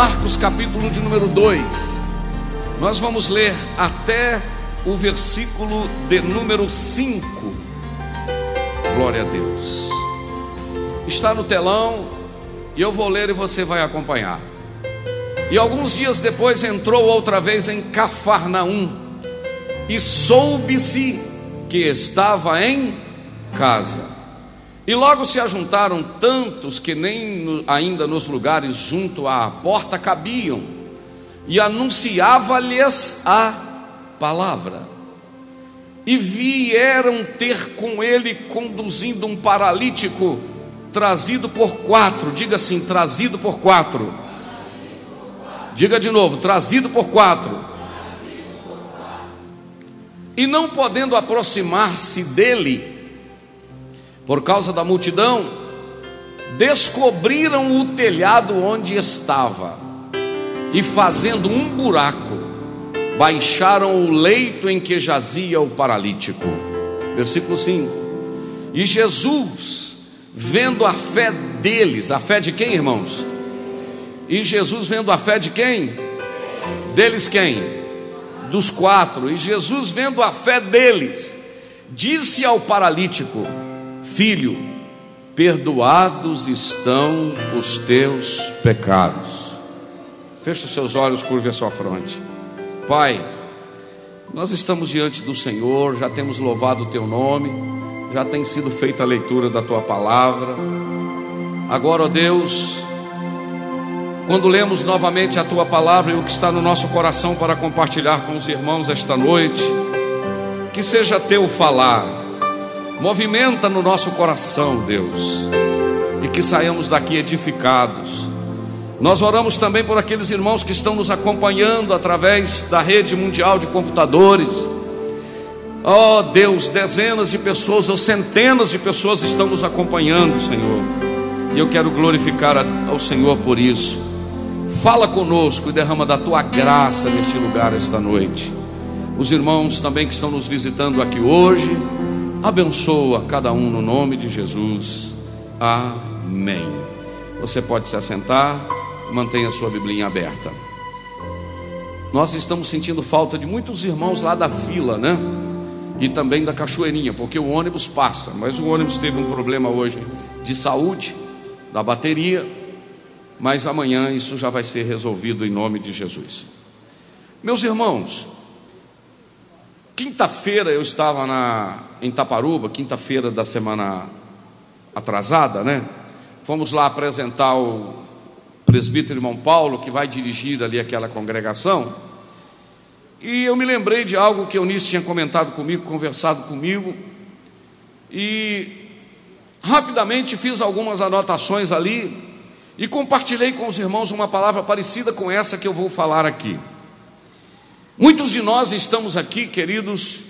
Marcos capítulo de número 2. Nós vamos ler até o versículo de número 5. Glória a Deus. Está no telão e eu vou ler e você vai acompanhar. E alguns dias depois entrou outra vez em Cafarnaum e soube-se que estava em casa. E logo se ajuntaram tantos que nem ainda nos lugares junto à porta cabiam, e anunciava-lhes a palavra. E vieram ter com ele conduzindo um paralítico, trazido por quatro, diga assim: trazido por quatro. Diga de novo: trazido por quatro. E não podendo aproximar-se dele, por causa da multidão, descobriram o telhado onde estava e, fazendo um buraco, baixaram o leito em que jazia o paralítico. Versículo 5: E Jesus, vendo a fé deles, a fé de quem, irmãos? E Jesus, vendo a fé de quem? Deles quem? Dos quatro. E Jesus, vendo a fé deles, disse ao paralítico: Filho, perdoados estão os teus pecados. Feche os seus olhos, curve a sua fronte. Pai, nós estamos diante do Senhor, já temos louvado o teu nome, já tem sido feita a leitura da tua palavra. Agora, ó Deus, quando lemos novamente a tua palavra e o que está no nosso coração para compartilhar com os irmãos esta noite, que seja teu falar Movimenta no nosso coração, Deus, e que saiamos daqui edificados. Nós oramos também por aqueles irmãos que estão nos acompanhando através da rede mundial de computadores. Oh Deus, dezenas de pessoas ou centenas de pessoas estão nos acompanhando, Senhor. E eu quero glorificar ao Senhor por isso. Fala conosco e derrama da tua graça neste lugar esta noite. Os irmãos também que estão nos visitando aqui hoje, abençoa cada um no nome de Jesus. Amém. Você pode se assentar, mantenha a sua Biblinha aberta. Nós estamos sentindo falta de muitos irmãos lá da vila, né? E também da Cachoeirinha, porque o ônibus passa, mas o ônibus teve um problema hoje de saúde, da bateria, mas amanhã isso já vai ser resolvido em nome de Jesus. Meus irmãos, Quinta-feira eu estava na, em Taparuba, quinta-feira da semana atrasada, né? Fomos lá apresentar o presbítero irmão Paulo, que vai dirigir ali aquela congregação. E eu me lembrei de algo que Eunice tinha comentado comigo, conversado comigo. E rapidamente fiz algumas anotações ali e compartilhei com os irmãos uma palavra parecida com essa que eu vou falar aqui. Muitos de nós estamos aqui, queridos,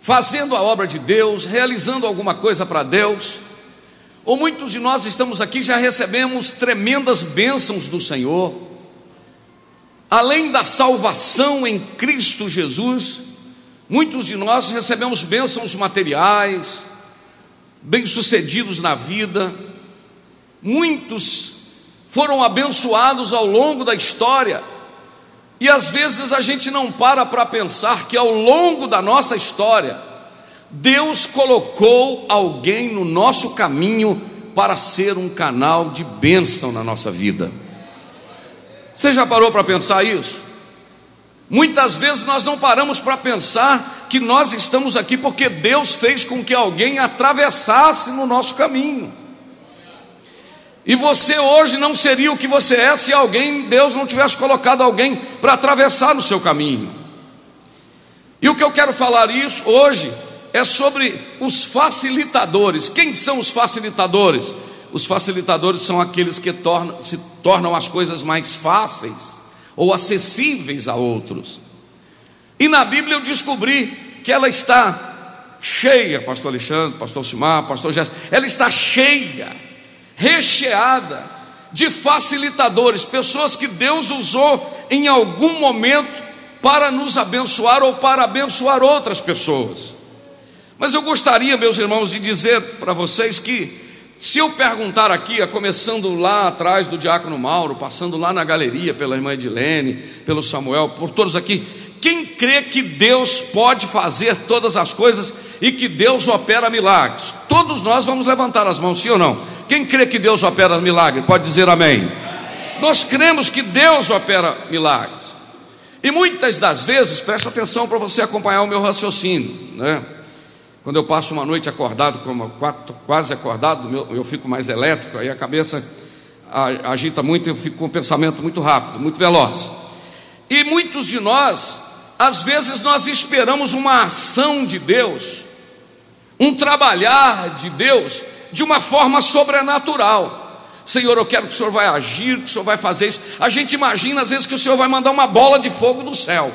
fazendo a obra de Deus, realizando alguma coisa para Deus, ou muitos de nós estamos aqui já recebemos tremendas bênçãos do Senhor, além da salvação em Cristo Jesus, muitos de nós recebemos bênçãos materiais, bem-sucedidos na vida, muitos foram abençoados ao longo da história, e às vezes a gente não para para pensar que ao longo da nossa história, Deus colocou alguém no nosso caminho para ser um canal de bênção na nossa vida. Você já parou para pensar isso? Muitas vezes nós não paramos para pensar que nós estamos aqui porque Deus fez com que alguém atravessasse no nosso caminho. E você hoje não seria o que você é se alguém, Deus não tivesse colocado alguém para atravessar no seu caminho. E o que eu quero falar isso hoje é sobre os facilitadores. Quem são os facilitadores? Os facilitadores são aqueles que tornam, se tornam as coisas mais fáceis ou acessíveis a outros. E na Bíblia eu descobri que ela está cheia, pastor Alexandre, pastor Simar, pastor Jéssica, ela está cheia, recheada de facilitadores, pessoas que Deus usou em algum momento para nos abençoar ou para abençoar outras pessoas. Mas eu gostaria, meus irmãos, de dizer para vocês que, se eu perguntar aqui, começando lá atrás do diácono Mauro, passando lá na galeria pela irmã Edilene, pelo Samuel, por todos aqui, quem crê que Deus pode fazer todas as coisas e que Deus opera milagres? Todos nós vamos levantar as mãos, sim ou não? Quem crê que Deus opera milagres, pode dizer amém. Nós cremos que Deus opera milagres. E muitas das vezes, presta atenção para você acompanhar o meu raciocínio, né? Quando eu passo uma noite acordado, quase acordado, eu fico mais elétrico, aí a cabeça agita muito, eu fico com um pensamento muito rápido, muito veloz. E muitos de nós, às vezes, nós esperamos uma ação de Deus, um trabalhar de Deus, de uma forma sobrenatural. Senhor, eu quero que o Senhor vai agir, que o Senhor vai fazer isso. A gente imagina às vezes que o Senhor vai mandar uma bola de fogo do céu.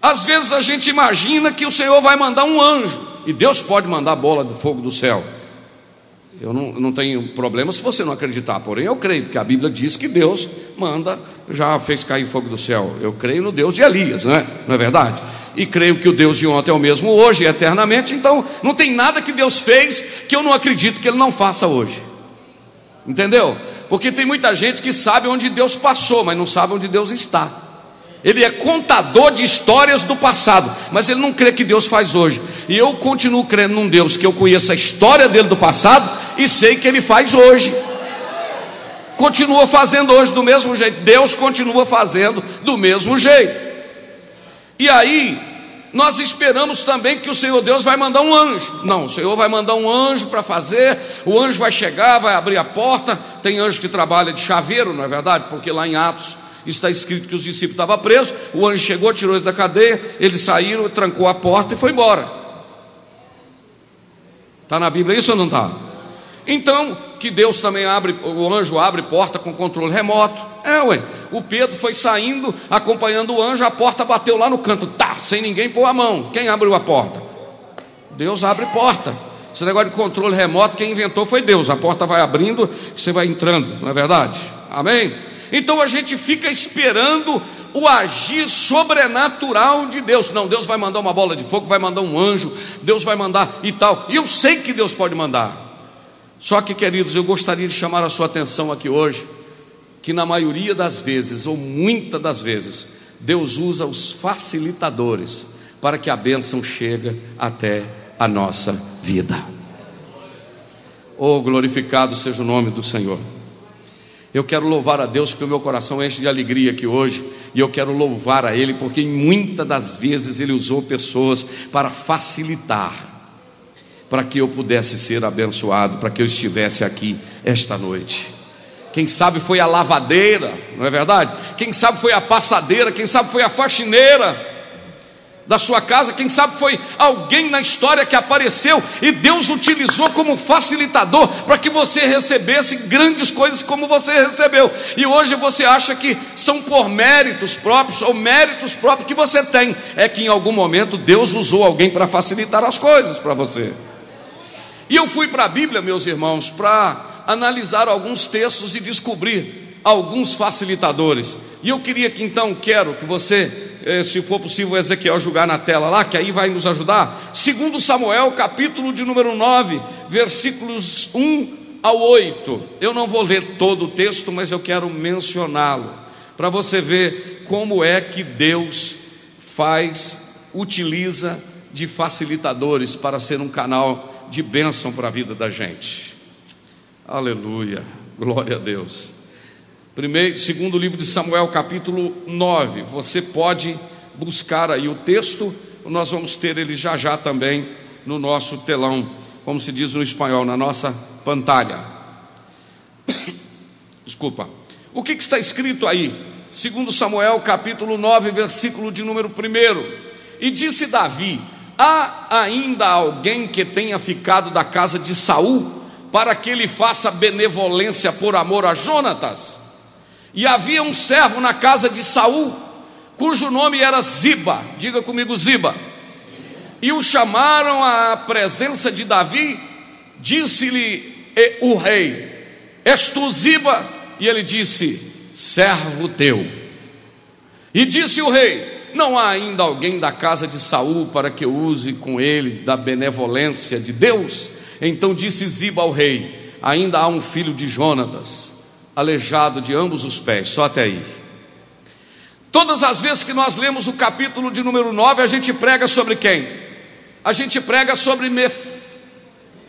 Às vezes a gente imagina que o Senhor vai mandar um anjo, e Deus pode mandar bola de fogo do céu. Eu não, não tenho problema se você não acreditar, porém eu creio, porque a Bíblia diz que Deus manda, já fez cair fogo do céu. Eu creio no Deus de Elias, não é, não é verdade? E creio que o Deus de ontem é o mesmo hoje, eternamente, então não tem nada que Deus fez que eu não acredito que Ele não faça hoje. Entendeu? Porque tem muita gente que sabe onde Deus passou, mas não sabe onde Deus está. Ele é contador de histórias do passado, mas ele não crê que Deus faz hoje. E eu continuo crendo num Deus que eu conheço a história dele do passado e sei que ele faz hoje. Continua fazendo hoje do mesmo jeito. Deus continua fazendo do mesmo jeito. E aí, nós esperamos também que o Senhor Deus vai mandar um anjo. Não, o Senhor vai mandar um anjo para fazer, o anjo vai chegar, vai abrir a porta. Tem anjo que trabalha de chaveiro, não é verdade? Porque lá em Atos está escrito que os discípulos estavam presos, o anjo chegou, tirou eles da cadeia, eles saíram, trancou a porta e foi embora. Está na Bíblia isso ou não está? Então, que Deus também abre, o anjo abre porta com controle remoto. É, ué. O Pedro foi saindo, acompanhando o anjo, a porta bateu lá no canto, tá, sem ninguém pôr a mão. Quem abriu a porta? Deus abre porta. Esse negócio de controle remoto, quem inventou foi Deus. A porta vai abrindo, você vai entrando, não é verdade? Amém? Então a gente fica esperando o agir sobrenatural de Deus. Não, Deus vai mandar uma bola de fogo, vai mandar um anjo, Deus vai mandar e tal. E eu sei que Deus pode mandar. Só que, queridos, eu gostaria de chamar a sua atenção aqui hoje, que na maioria das vezes, ou muitas das vezes, Deus usa os facilitadores para que a bênção chegue até a nossa vida. Oh, glorificado seja o nome do Senhor. Eu quero louvar a Deus porque o meu coração enche de alegria aqui hoje, e eu quero louvar a Ele porque muitas das vezes Ele usou pessoas para facilitar para que eu pudesse ser abençoado, para que eu estivesse aqui esta noite. Quem sabe foi a lavadeira, não é verdade? Quem sabe foi a passadeira, quem sabe foi a faxineira da sua casa, quem sabe foi alguém na história que apareceu e Deus utilizou como facilitador para que você recebesse grandes coisas como você recebeu. E hoje você acha que são por méritos próprios ou méritos próprios que você tem. É que em algum momento Deus usou alguém para facilitar as coisas para você. E eu fui para a Bíblia, meus irmãos, para analisar alguns textos e descobrir alguns facilitadores. E eu queria que então, quero que você, eh, se for possível, Ezequiel jogar na tela lá, que aí vai nos ajudar. Segundo Samuel, capítulo de número 9, versículos 1 ao 8. Eu não vou ler todo o texto, mas eu quero mencioná-lo, para você ver como é que Deus faz, utiliza de facilitadores para ser um canal de bênção para a vida da gente. Aleluia, glória a Deus. Primeiro, segundo livro de Samuel, capítulo 9. Você pode buscar aí o texto, nós vamos ter ele já já também no nosso telão, como se diz no espanhol, na nossa pantalha. Desculpa. O que, que está escrito aí? Segundo Samuel, capítulo 9, versículo de número 1. E disse Davi: Há ainda alguém que tenha ficado da casa de Saul para que ele faça benevolência por amor a Jonatas? E havia um servo na casa de Saul, cujo nome era Ziba. Diga comigo, Ziba. E o chamaram à presença de Davi. Disse-lhe o rei: És tu Ziba? E ele disse: Servo teu. E disse o rei: Não há ainda alguém da casa de Saul para que eu use com ele da benevolência de Deus? Então disse Ziba ao rei: Ainda há um filho de Jonatas aleijado de ambos os pés, só até aí. Todas as vezes que nós lemos o capítulo de número 9, a gente prega sobre quem? A gente prega sobre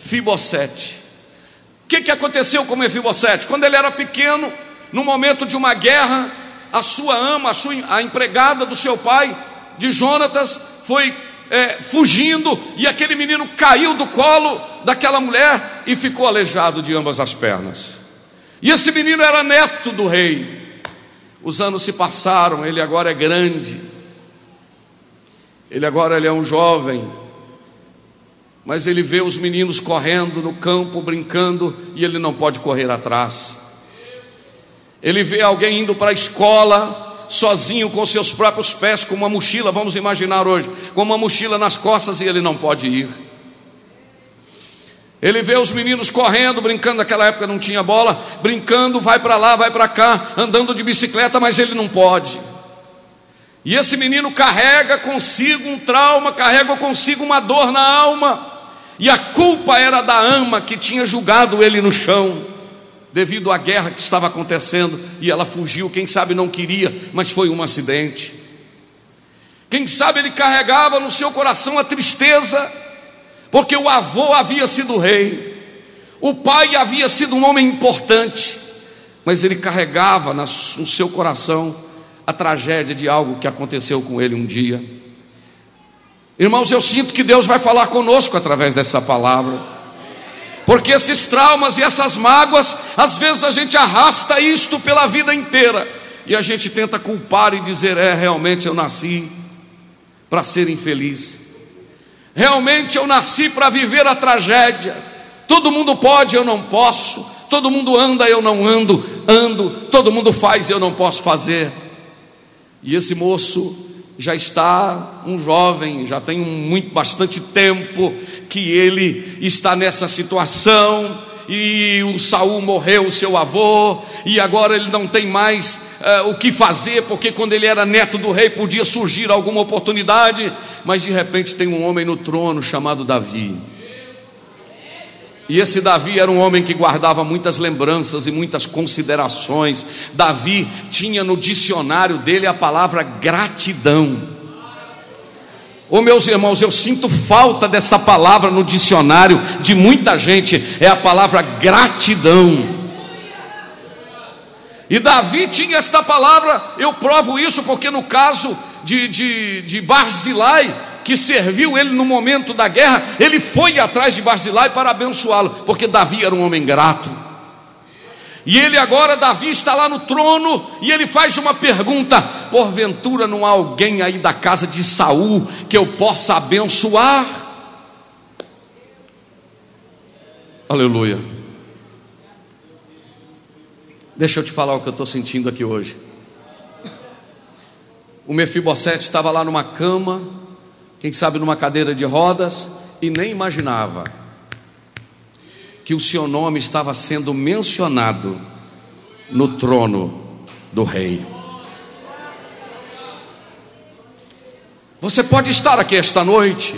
Mefibosete. O que, que aconteceu com Mefibosete? Quando ele era pequeno, no momento de uma guerra, a sua ama, a, sua, a empregada do seu pai, de Jonatas, foi é, fugindo e aquele menino caiu do colo daquela mulher e ficou aleijado de ambas as pernas. E esse menino era neto do rei. Os anos se passaram, ele agora é grande. Ele agora ele é um jovem. Mas ele vê os meninos correndo no campo, brincando, e ele não pode correr atrás. Ele vê alguém indo para a escola, sozinho com seus próprios pés, com uma mochila, vamos imaginar hoje, com uma mochila nas costas, e ele não pode ir. Ele vê os meninos correndo, brincando, naquela época não tinha bola, brincando, vai para lá, vai para cá, andando de bicicleta, mas ele não pode. E esse menino carrega consigo um trauma, carrega consigo uma dor na alma, e a culpa era da ama que tinha julgado ele no chão, devido à guerra que estava acontecendo, e ela fugiu, quem sabe não queria, mas foi um acidente. Quem sabe ele carregava no seu coração a tristeza, porque o avô havia sido rei, o pai havia sido um homem importante, mas ele carregava no seu coração a tragédia de algo que aconteceu com ele um dia. Irmãos, eu sinto que Deus vai falar conosco através dessa palavra. Porque esses traumas e essas mágoas, às vezes a gente arrasta isto pela vida inteira e a gente tenta culpar e dizer: é, realmente eu nasci para ser infeliz. Realmente eu nasci para viver a tragédia. Todo mundo pode, eu não posso. Todo mundo anda, eu não ando. Ando. Todo mundo faz, eu não posso fazer. E esse moço já está um jovem, já tem muito bastante tempo que ele está nessa situação e o Saul morreu, seu avô, e agora ele não tem mais uh, o que fazer, porque quando ele era neto do rei podia surgir alguma oportunidade, mas de repente tem um homem no trono chamado Davi. E esse Davi era um homem que guardava muitas lembranças e muitas considerações. Davi tinha no dicionário dele a palavra gratidão. Ô oh, meus irmãos, eu sinto falta dessa palavra no dicionário de muita gente, é a palavra gratidão. E Davi tinha esta palavra, eu provo isso porque no caso de, de, de Barzilai, que serviu ele no momento da guerra, ele foi atrás de Barzilai para abençoá-lo, porque Davi era um homem grato. E ele agora, Davi, está lá no trono e ele faz uma pergunta: porventura não há alguém aí da casa de Saul que eu possa abençoar? Aleluia. Deixa eu te falar o que eu estou sentindo aqui hoje. O Mefibosete estava lá numa cama, quem sabe numa cadeira de rodas, e nem imaginava que o seu nome estava sendo mencionado no trono do rei. Você pode estar aqui esta noite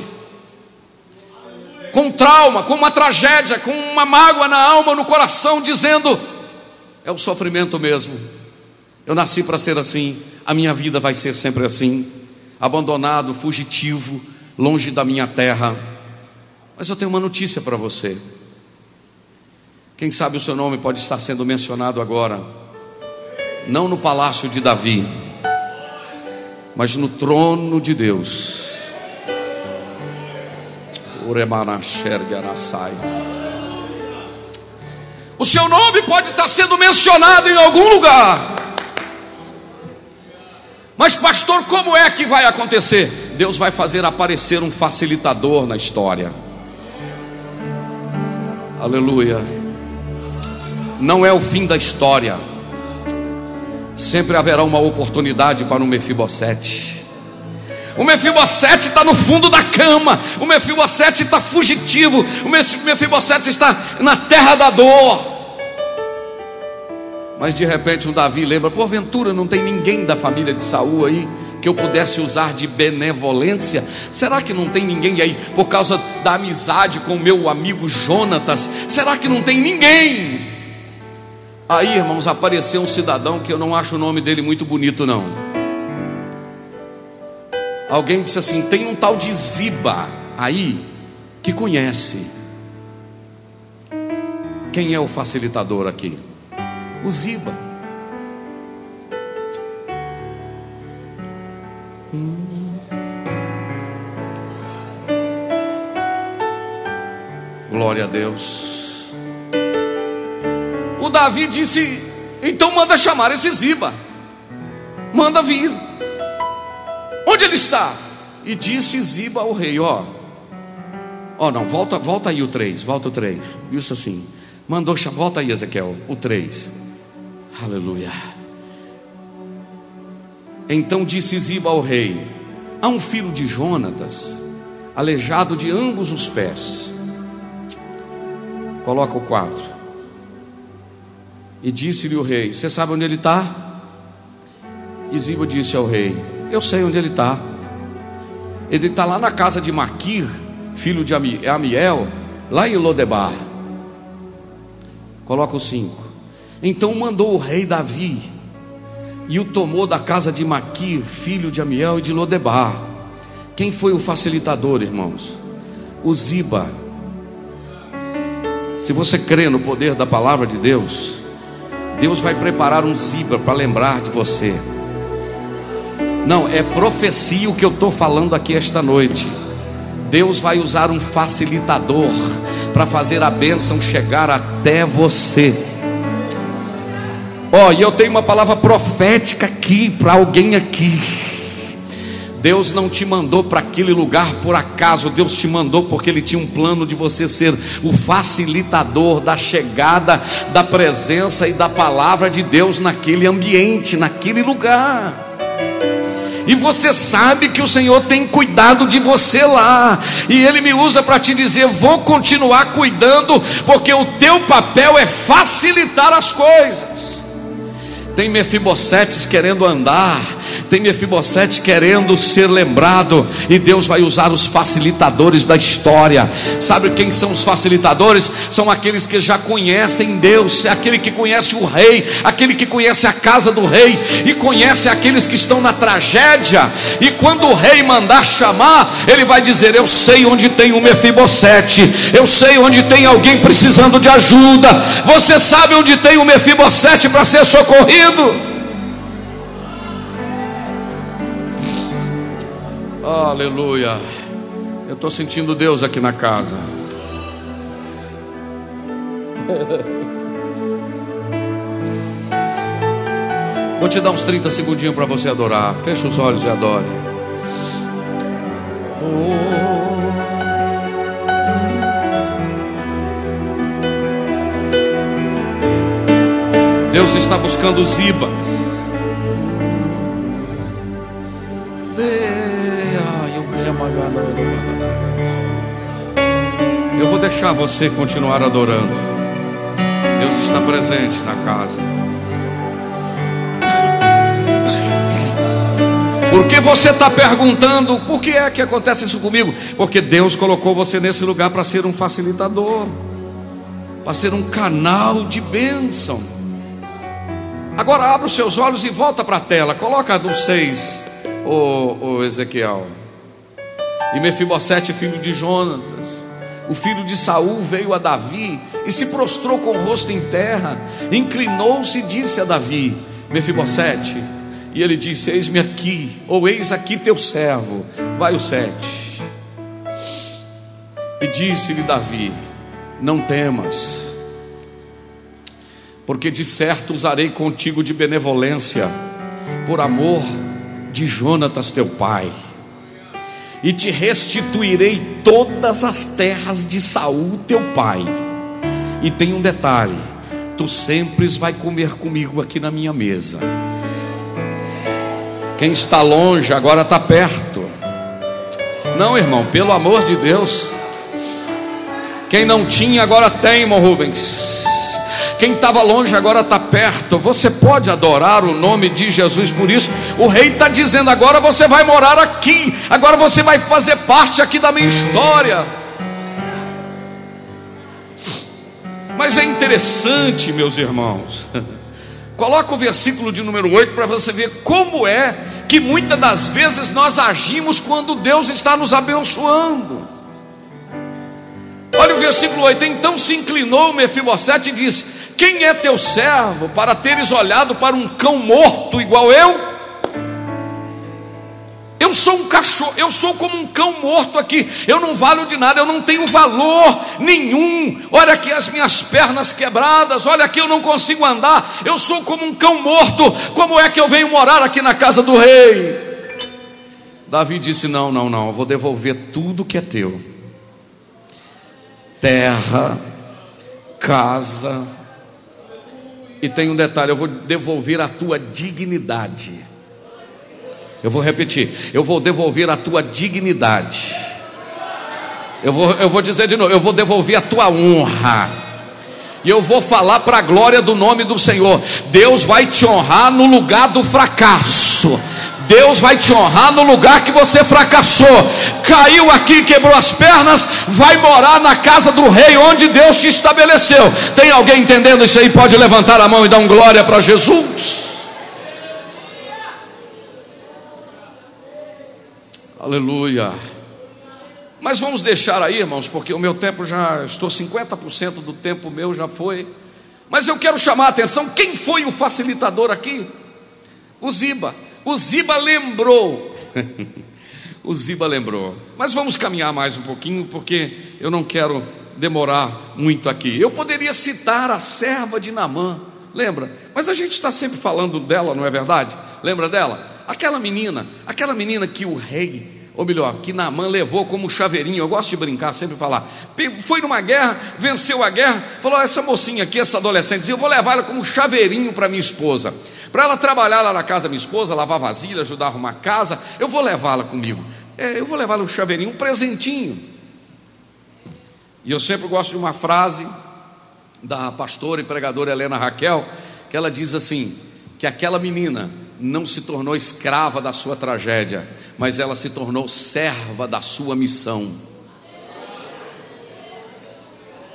com trauma, com uma tragédia, com uma mágoa na alma, no coração, dizendo: é o sofrimento mesmo. Eu nasci para ser assim, a minha vida vai ser sempre assim, abandonado, fugitivo, longe da minha terra. Mas eu tenho uma notícia para você. Quem sabe o seu nome pode estar sendo mencionado agora, não no palácio de Davi, mas no trono de Deus. O seu nome pode estar sendo mencionado em algum lugar. Mas, pastor, como é que vai acontecer? Deus vai fazer aparecer um facilitador na história. Aleluia. Não é o fim da história. Sempre haverá uma oportunidade para um Mefibosete. O Mefibosete está no fundo da cama. O Mefibosete está fugitivo. O Mefibosete está na terra da dor. Mas de repente um Davi lembra: porventura não tem ninguém da família de Saul aí que eu pudesse usar de benevolência? Será que não tem ninguém aí por causa da amizade com o meu amigo Jonatas? Será que não tem ninguém? Aí, irmãos, apareceu um cidadão que eu não acho o nome dele muito bonito, não. Alguém disse assim: tem um tal de Ziba aí que conhece. Quem é o facilitador aqui? O Ziba. Hum. Glória a Deus. O Davi disse: então manda chamar esse Ziba, manda vir. Onde ele está? E disse Ziba ao rei: Ó, ó, não, volta, volta aí o 3, volta o 3. Isso assim. Mandou, volta aí, Ezequiel, o 3. Aleluia. Então disse Ziba ao rei: Há um filho de Jonatas, aleijado de ambos os pés. Coloca o quadro. E disse-lhe o rei: Você sabe onde ele está? E Ziba disse ao rei: Eu sei onde ele está. Ele está lá na casa de Maquir, filho de Amiel, lá em Lodebar. Coloca o 5. Então mandou o rei Davi e o tomou da casa de Maquir, filho de Amiel e de Lodebar. Quem foi o facilitador, irmãos? O Ziba. Se você crê no poder da palavra de Deus, Deus vai preparar um Ziba para lembrar de você. Não, é profecia o que eu estou falando aqui esta noite. Deus vai usar um facilitador para fazer a bênção chegar até você. Ó, oh, e eu tenho uma palavra profética aqui para alguém aqui. Deus não te mandou para aquele lugar por acaso, Deus te mandou porque Ele tinha um plano de você ser o facilitador da chegada da presença e da palavra de Deus naquele ambiente, naquele lugar. E você sabe que o Senhor tem cuidado de você lá, e Ele me usa para te dizer: vou continuar cuidando, porque o teu papel é facilitar as coisas. Tem Mefibosetes querendo andar, tem Mefibosete querendo ser lembrado, e Deus vai usar os facilitadores da história. Sabe quem são os facilitadores? São aqueles que já conhecem Deus, é aquele que conhece o rei, aquele que conhece a casa do rei e conhece aqueles que estão na tragédia. E quando o rei mandar chamar, ele vai dizer: Eu sei onde tem um Mefibosete, eu sei onde tem alguém precisando de ajuda. Você sabe onde tem um Mefibosete para ser socorrido? Aleluia. Eu estou sentindo Deus aqui na casa. Vou te dar uns 30 segundinhos para você adorar. Fecha os olhos e adore. Oh. Deus está buscando Ziba. Deixar você continuar adorando. Deus está presente na casa. Porque você está perguntando por que é que acontece isso comigo? Porque Deus colocou você nesse lugar para ser um facilitador, para ser um canal de bênção. Agora abra os seus olhos e volta para a tela. Coloca do 6, o, o Ezequiel. E Mefibosete, filho de Jonatas o filho de Saul, veio a Davi e se prostrou com o rosto em terra, inclinou-se e disse a Davi: Mefibosete. E ele disse: Eis-me aqui, ou eis aqui teu servo. Vai o sete. E disse-lhe Davi: Não temas, porque de certo usarei contigo de benevolência, por amor de Jonatas teu pai e te restituirei todas as terras de Saul teu pai. E tem um detalhe: tu sempre vai comer comigo aqui na minha mesa. Quem está longe agora está perto. Não, irmão, pelo amor de Deus. Quem não tinha agora tem, irmão Rubens. Quem estava longe agora está perto. Você pode adorar o nome de Jesus por isso. O rei está dizendo: agora você vai morar aqui. Agora você vai fazer parte aqui da minha história. Mas é interessante, meus irmãos. Coloca o versículo de número 8 para você ver como é que muitas das vezes nós agimos quando Deus está nos abençoando. Olha o versículo 8: Então se inclinou Mefibosete e disse: quem é teu servo para teres olhado para um cão morto igual eu? Eu sou um cachorro, eu sou como um cão morto aqui. Eu não valho de nada, eu não tenho valor nenhum. Olha aqui as minhas pernas quebradas, olha aqui eu não consigo andar. Eu sou como um cão morto. Como é que eu venho morar aqui na casa do rei? Davi disse: Não, não, não, eu vou devolver tudo que é teu: terra, casa, e tem um detalhe: eu vou devolver a tua dignidade. Eu vou repetir: eu vou devolver a tua dignidade. Eu vou, eu vou dizer de novo: eu vou devolver a tua honra. E eu vou falar para a glória do nome do Senhor. Deus vai te honrar no lugar do fracasso. Deus vai te honrar no lugar que você fracassou. Caiu aqui, quebrou as pernas, vai morar na casa do rei onde Deus te estabeleceu. Tem alguém entendendo isso aí? Pode levantar a mão e dar um glória para Jesus. Aleluia. Mas vamos deixar aí, irmãos, porque o meu tempo já estou 50% do tempo meu já foi. Mas eu quero chamar a atenção, quem foi o facilitador aqui? O Ziba. O Ziba lembrou. o Ziba lembrou. Mas vamos caminhar mais um pouquinho, porque eu não quero demorar muito aqui. Eu poderia citar a serva de Namã, lembra? Mas a gente está sempre falando dela, não é verdade? Lembra dela? Aquela menina, aquela menina que o rei ou melhor, que Naamã levou como chaveirinho, eu gosto de brincar, sempre falar, foi numa guerra, venceu a guerra, falou, essa mocinha aqui, essa adolescente, eu vou levar ela como chaveirinho para minha esposa, para ela trabalhar lá na casa da minha esposa, lavar vasilha, ajudar a arrumar casa, eu vou levá-la comigo, é, eu vou levá-la um chaveirinho, um presentinho, e eu sempre gosto de uma frase da pastora e pregadora Helena Raquel, que ela diz assim, que aquela menina não se tornou escrava da sua tragédia, mas ela se tornou serva da sua missão.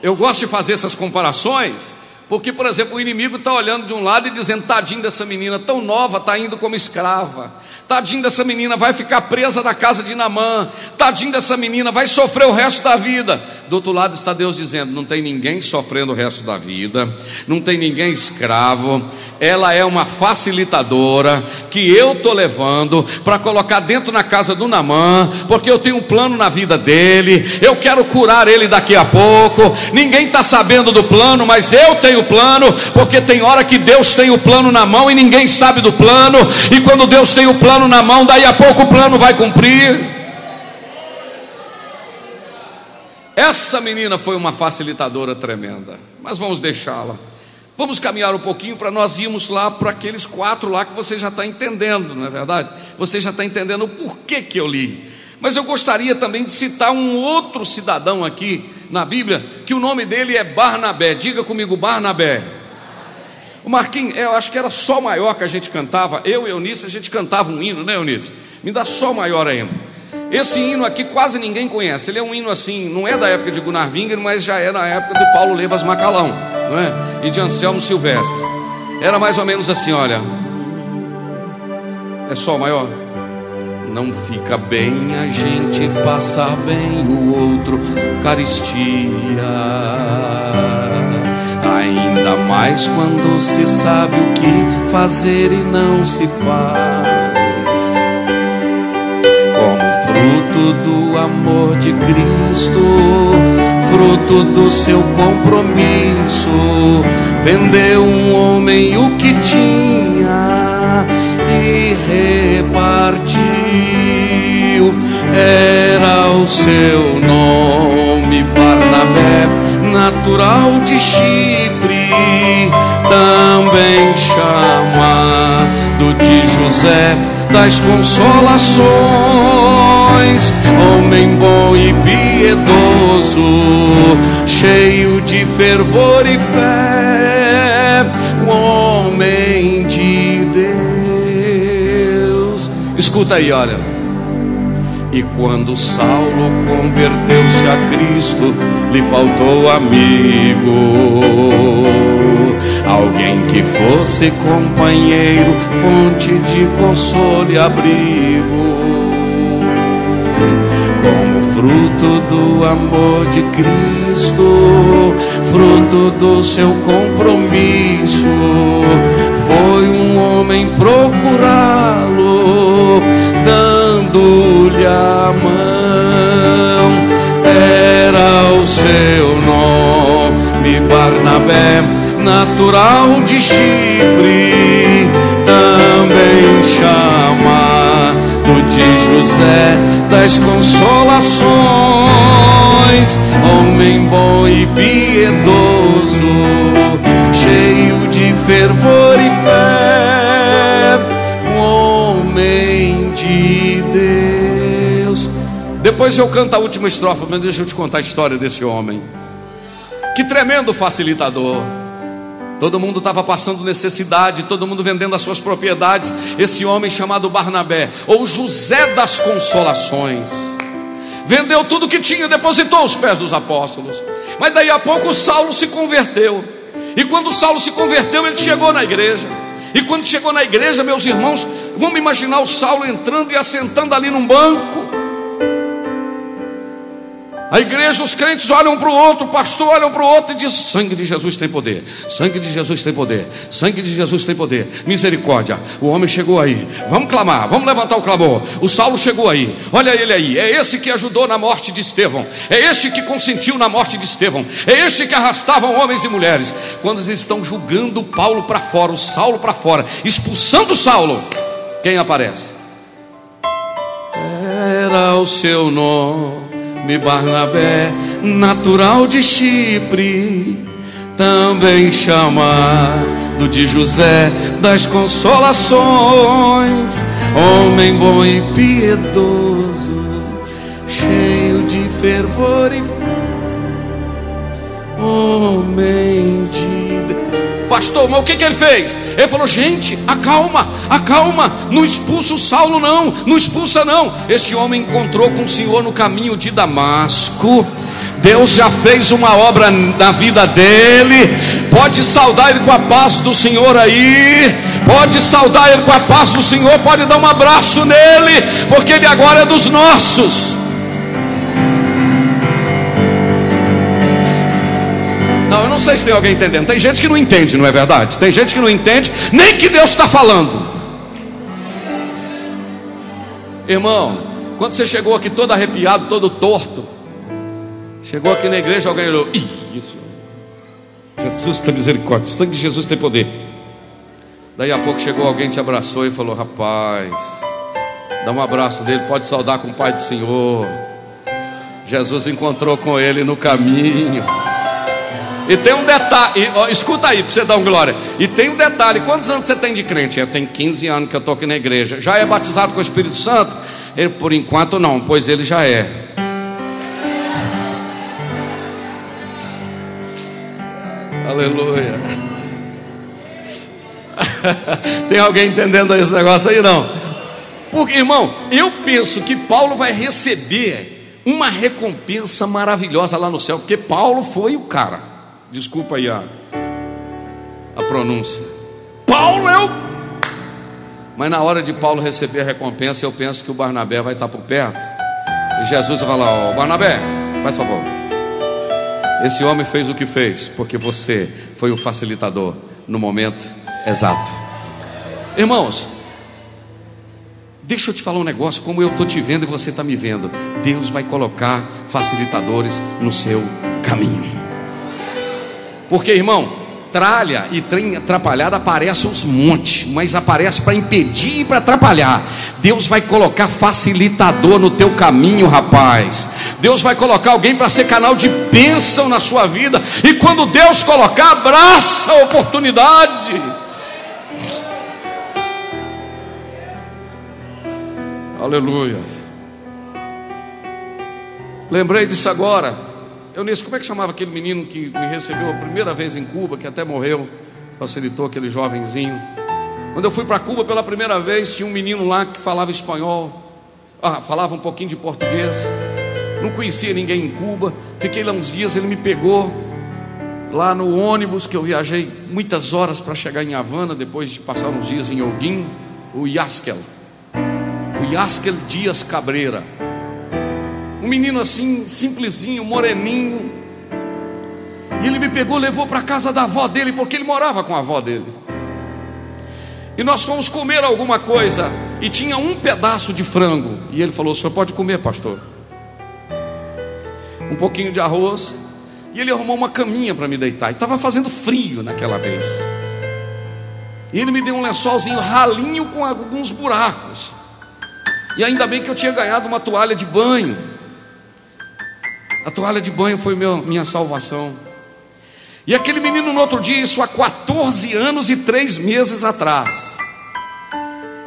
Eu gosto de fazer essas comparações, porque, por exemplo, o inimigo está olhando de um lado e dizendo: tadinho dessa menina, tão nova, está indo como escrava. Tadinho dessa menina, vai ficar presa na casa de Namã. Tadinho dessa menina, vai sofrer o resto da vida. Do outro lado está Deus dizendo: não tem ninguém sofrendo o resto da vida, não tem ninguém escravo. Ela é uma facilitadora que eu estou levando para colocar dentro na casa do Namã, porque eu tenho um plano na vida dele. Eu quero curar ele daqui a pouco. Ninguém está sabendo do plano, mas eu tenho plano, porque tem hora que Deus tem o plano na mão e ninguém sabe do plano. E quando Deus tem o plano na mão, daí a pouco o plano vai cumprir. Essa menina foi uma facilitadora tremenda, mas vamos deixá-la. Vamos caminhar um pouquinho para nós irmos lá para aqueles quatro lá que você já está entendendo, não é verdade? Você já está entendendo o porquê que eu li. Mas eu gostaria também de citar um outro cidadão aqui na Bíblia, que o nome dele é Barnabé. Diga comigo, Barnabé. O Marquinhos, eu acho que era só maior que a gente cantava. Eu e Eunice, a gente cantava um hino, né, Eunice? Me dá só maior ainda. Esse hino aqui quase ninguém conhece. Ele é um hino assim, não é da época de Gunnar Winger, mas já é na época de Paulo Levas Macalão, não é? E de Anselmo Silvestre. Era mais ou menos assim, olha. É sol maior? Não fica bem a gente passar bem o outro, caristia. Ainda mais quando se sabe o que fazer e não se faz. Fruto do amor de Cristo, fruto do seu compromisso, vendeu um homem o que tinha e repartiu. Era o seu nome, Barnabé, natural de Chipre, também chamado de José das consolações, homem bom e piedoso, cheio de fervor e fé, homem de Deus. Escuta aí, olha. E quando Saulo converteu-se a Cristo, lhe faltou amigo, alguém que fosse companheiro, fonte de consolo e abrigo. Como fruto do amor de Cristo, fruto do seu compromisso, foi um homem procurá-lo, a mão. Era o seu nome, Barnabé, natural de Chipre, também chamado de José das consolações, homem bom e piedoso, cheio de fervor Depois eu canto a última estrofe, mas deixa eu te contar a história desse homem. Que tremendo facilitador. Todo mundo estava passando necessidade, todo mundo vendendo as suas propriedades. Esse homem chamado Barnabé, ou José das Consolações, vendeu tudo que tinha, depositou aos pés dos apóstolos. Mas daí a pouco Saulo se converteu. E quando Saulo se converteu, ele chegou na igreja. E quando chegou na igreja, meus irmãos, vamos imaginar o Saulo entrando e assentando ali num banco. A igreja, os crentes olham para o outro, o pastor olha para o outro e diz: sangue de Jesus tem poder, sangue de Jesus tem poder, sangue de Jesus tem poder, misericórdia. O homem chegou aí, vamos clamar, vamos levantar o clamor. O Saulo chegou aí, olha ele aí, é esse que ajudou na morte de Estevão, é este que consentiu na morte de Estevão, é este que arrastavam homens e mulheres. Quando eles estão julgando Paulo para fora, o Saulo para fora, expulsando Saulo, quem aparece? Era o seu nome. Barnabé, natural de Chipre, também chamado de José das Consolações, homem bom e piedoso, cheio de fervor e fé, homem Pastor, mas o que, que ele fez? Ele falou: gente, acalma, acalma, não expulsa o Saulo, não, não expulsa, não. Este homem encontrou com o Senhor no caminho de Damasco. Deus já fez uma obra na vida dele. Pode saudar ele com a paz do Senhor aí. Pode saudar ele com a paz do Senhor. Pode dar um abraço nele, porque ele agora é dos nossos. Sei se tem alguém entendendo. Tem gente que não entende, não é verdade? Tem gente que não entende nem que Deus está falando. Irmão, quando você chegou aqui todo arrepiado, todo torto, chegou aqui na igreja, alguém olhou, isso, Jesus tem misericórdia, sangue de Jesus tem poder. Daí a pouco chegou alguém, te abraçou e falou: Rapaz, dá um abraço dele, pode saudar com o Pai do Senhor. Jesus encontrou com ele no caminho. E tem um detalhe, ó, escuta aí para você dar um glória. E tem um detalhe: quantos anos você tem de crente? Eu tenho 15 anos que eu estou aqui na igreja. Já é batizado com o Espírito Santo? Ele, por enquanto, não, pois ele já é. Aleluia. tem alguém entendendo esse negócio aí? Não. Porque, irmão, eu penso que Paulo vai receber uma recompensa maravilhosa lá no céu, porque Paulo foi o cara. Desculpa aí a, a pronúncia. Paulo é o. Mas na hora de Paulo receber a recompensa, eu penso que o Barnabé vai estar por perto. E Jesus vai falar: Ó, oh, Barnabé, faz favor. Esse homem fez o que fez, porque você foi o facilitador no momento exato. Irmãos, deixa eu te falar um negócio, como eu estou te vendo e você está me vendo. Deus vai colocar facilitadores no seu caminho. Porque, irmão, tralha e trem atrapalhado aparece uns montes, mas aparece para impedir e para atrapalhar. Deus vai colocar facilitador no teu caminho, rapaz. Deus vai colocar alguém para ser canal de bênção na sua vida. E quando Deus colocar, abraça a oportunidade. Aleluia. Lembrei disso agora. Eunice, como é que chamava aquele menino que me recebeu a primeira vez em Cuba, que até morreu, facilitou aquele jovenzinho? Quando eu fui para Cuba pela primeira vez, tinha um menino lá que falava espanhol, ah, falava um pouquinho de português, não conhecia ninguém em Cuba, fiquei lá uns dias, ele me pegou lá no ônibus que eu viajei muitas horas para chegar em Havana, depois de passar uns dias em Holguín, o Yaskel, o Yaskel Dias Cabreira. Um menino assim, simplesinho, moreninho. E ele me pegou, levou para casa da avó dele, porque ele morava com a avó dele. E nós fomos comer alguma coisa, e tinha um pedaço de frango. E ele falou: O senhor pode comer, pastor? Um pouquinho de arroz. E ele arrumou uma caminha para me deitar. E estava fazendo frio naquela vez. E ele me deu um lençolzinho ralinho com alguns buracos. E ainda bem que eu tinha ganhado uma toalha de banho. A toalha de banho foi meu, minha salvação. E aquele menino no outro dia, isso há 14 anos e 3 meses atrás.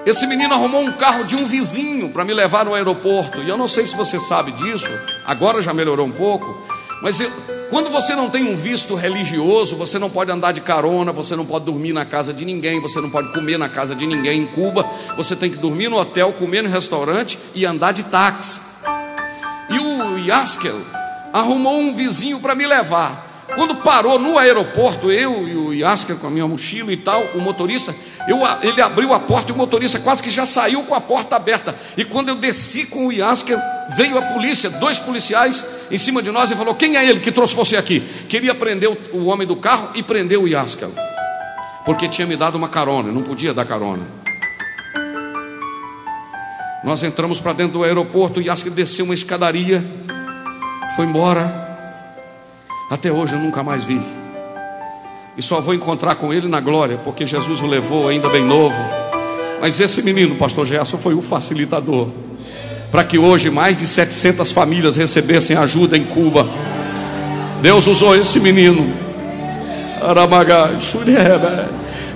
Esse menino arrumou um carro de um vizinho para me levar no aeroporto. E eu não sei se você sabe disso, agora já melhorou um pouco. Mas eu, quando você não tem um visto religioso, você não pode andar de carona, você não pode dormir na casa de ninguém, você não pode comer na casa de ninguém em Cuba. Você tem que dormir no hotel, comer no restaurante e andar de táxi. E o Yaskel, arrumou um vizinho para me levar. Quando parou no aeroporto, eu e o Yasker com a minha mochila e tal, o motorista, eu, ele abriu a porta e o motorista quase que já saiu com a porta aberta. E quando eu desci com o Yasker, veio a polícia, dois policiais em cima de nós e falou: Quem é ele que trouxe você aqui? Queria prender o, o homem do carro e prender o Yasker, porque tinha me dado uma carona, não podia dar carona. Nós entramos para dentro do aeroporto, o Yasker desceu uma escadaria foi embora. Até hoje eu nunca mais vi. E só vou encontrar com ele na glória, porque Jesus o levou ainda bem novo. Mas esse menino, pastor Gerson, foi o facilitador para que hoje mais de 700 famílias recebessem ajuda em Cuba. Deus usou esse menino.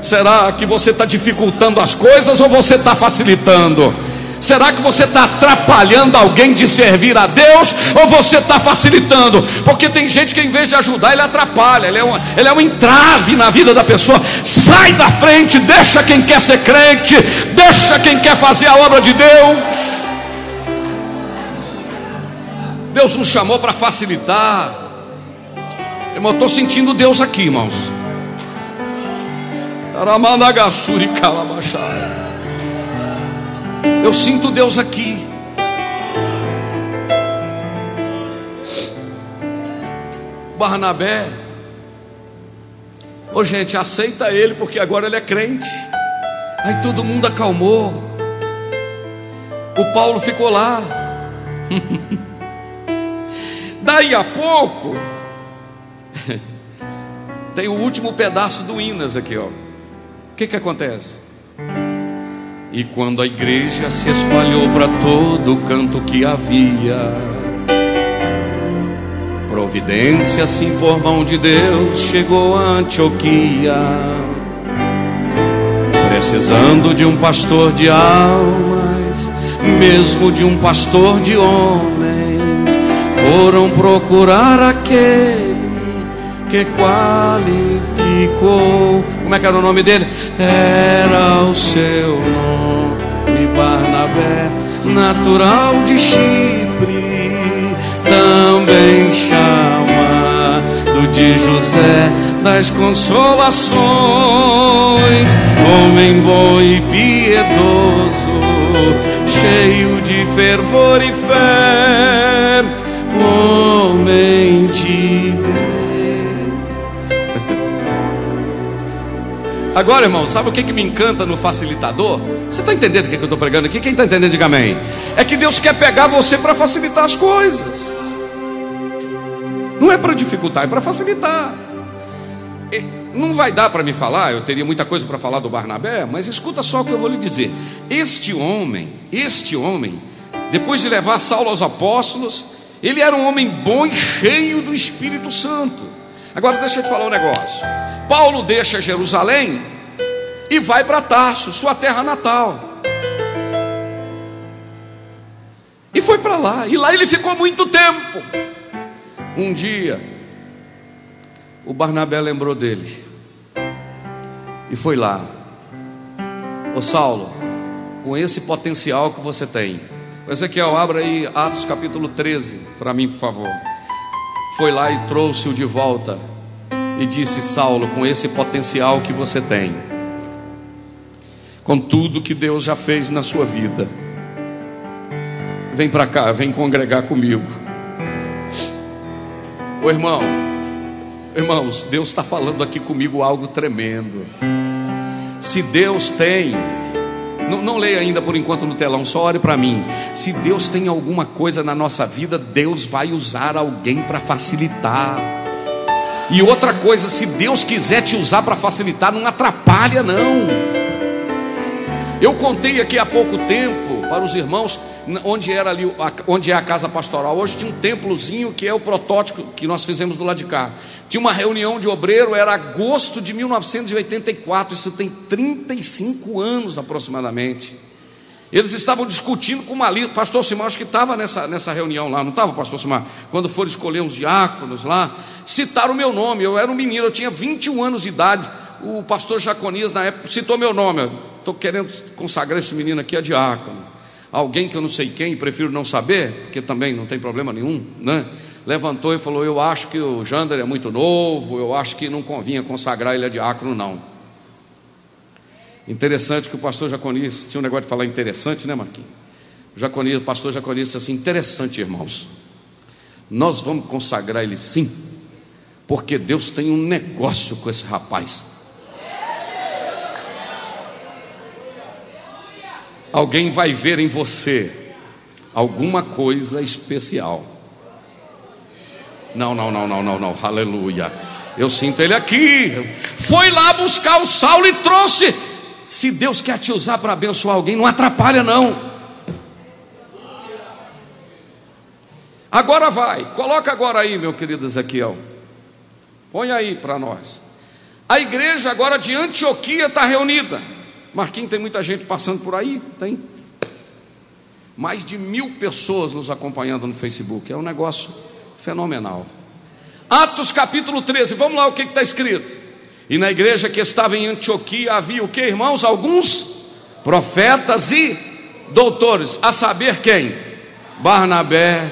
Será que você está dificultando as coisas ou você está facilitando? Será que você está atrapalhando alguém de servir a Deus ou você está facilitando? Porque tem gente que em vez de ajudar, ele atrapalha, ele é, uma, ele é um entrave na vida da pessoa. Sai da frente, deixa quem quer ser crente, deixa quem quer fazer a obra de Deus. Deus nos chamou para facilitar. Irmão, estou sentindo Deus aqui, irmãos. Aramanagasuri Kalabachai. Eu sinto Deus aqui. Barnabé. Ô oh, gente, aceita ele porque agora ele é crente. Aí todo mundo acalmou. O Paulo ficou lá. Daí a pouco, tem o último pedaço do Inas aqui, ó. O que que acontece? E quando a igreja se espalhou para todo canto que havia, providência assim por mão de Deus chegou a Antioquia, precisando de um pastor de almas, mesmo de um pastor de homens, foram procurar aquele que qualificou. Como é que era o nome dele? Era o seu nome. Natural de Chipre, também chamado de José das consolações, homem bom e piedoso, cheio de fervor e fé, homem de Deus. Agora, irmão, sabe o que, que me encanta no facilitador? Você está entendendo o que, que eu estou pregando aqui? Quem está entendendo, diga amém. É que Deus quer pegar você para facilitar as coisas. Não é para dificultar, é para facilitar. Não vai dar para me falar, eu teria muita coisa para falar do Barnabé, mas escuta só o que eu vou lhe dizer. Este homem, este homem, depois de levar Saulo aos apóstolos, ele era um homem bom e cheio do Espírito Santo. Agora deixa eu te falar um negócio. Paulo deixa Jerusalém e vai para Tarso, sua terra natal. E foi para lá, e lá ele ficou muito tempo. Um dia, o Barnabé lembrou dele e foi lá. Ô Saulo, com esse potencial que você tem, Ezequiel, abra aí Atos capítulo 13 para mim, por favor. Foi lá e trouxe-o de volta e disse: Saulo, com esse potencial que você tem, com tudo que Deus já fez na sua vida, vem para cá, vem congregar comigo. Ô irmão, irmãos, Deus está falando aqui comigo algo tremendo. Se Deus tem, não, não leia ainda por enquanto no telão, só ore para mim. Se Deus tem alguma coisa na nossa vida, Deus vai usar alguém para facilitar. E outra coisa, se Deus quiser te usar para facilitar, não atrapalha, não. Eu contei aqui há pouco tempo para os irmãos onde era ali, onde é a casa pastoral. Hoje tinha um templozinho que é o protótipo que nós fizemos do lado de cá. Tinha uma reunião de obreiro, era agosto de 1984, isso tem 35 anos aproximadamente. Eles estavam discutindo com uma lista. Pastor Simão, acho que estava nessa, nessa reunião lá, não estava, Pastor Simão? Quando foram escolher uns diáconos lá, citaram o meu nome. Eu era um menino, eu tinha 21 anos de idade. O pastor Jaconias, na época, citou meu nome. Estou querendo consagrar esse menino aqui a diácono alguém que eu não sei quem, prefiro não saber, porque também não tem problema nenhum, né? Levantou e falou: Eu acho que o Jander é muito novo, eu acho que não convinha consagrar ele a diácono, não. Interessante que o pastor Jaconias tinha um negócio de falar interessante, né, Marquinhos? O, o pastor Jaconias disse assim: Interessante, irmãos, nós vamos consagrar ele sim, porque Deus tem um negócio com esse rapaz. Alguém vai ver em você alguma coisa especial. Não, não, não, não, não, não, aleluia. Eu sinto ele aqui. Foi lá buscar o Saulo e trouxe. Se Deus quer te usar para abençoar alguém, não atrapalha, não. Agora vai, coloca agora aí, meu querido Ezequiel. Põe aí para nós. A igreja agora de Antioquia está reunida. Marquinhos, tem muita gente passando por aí? Tem. Mais de mil pessoas nos acompanhando no Facebook. É um negócio fenomenal. Atos capítulo 13, vamos lá o que está escrito. E na igreja que estava em Antioquia havia o que, irmãos? Alguns profetas e doutores, a saber quem? Barnabé,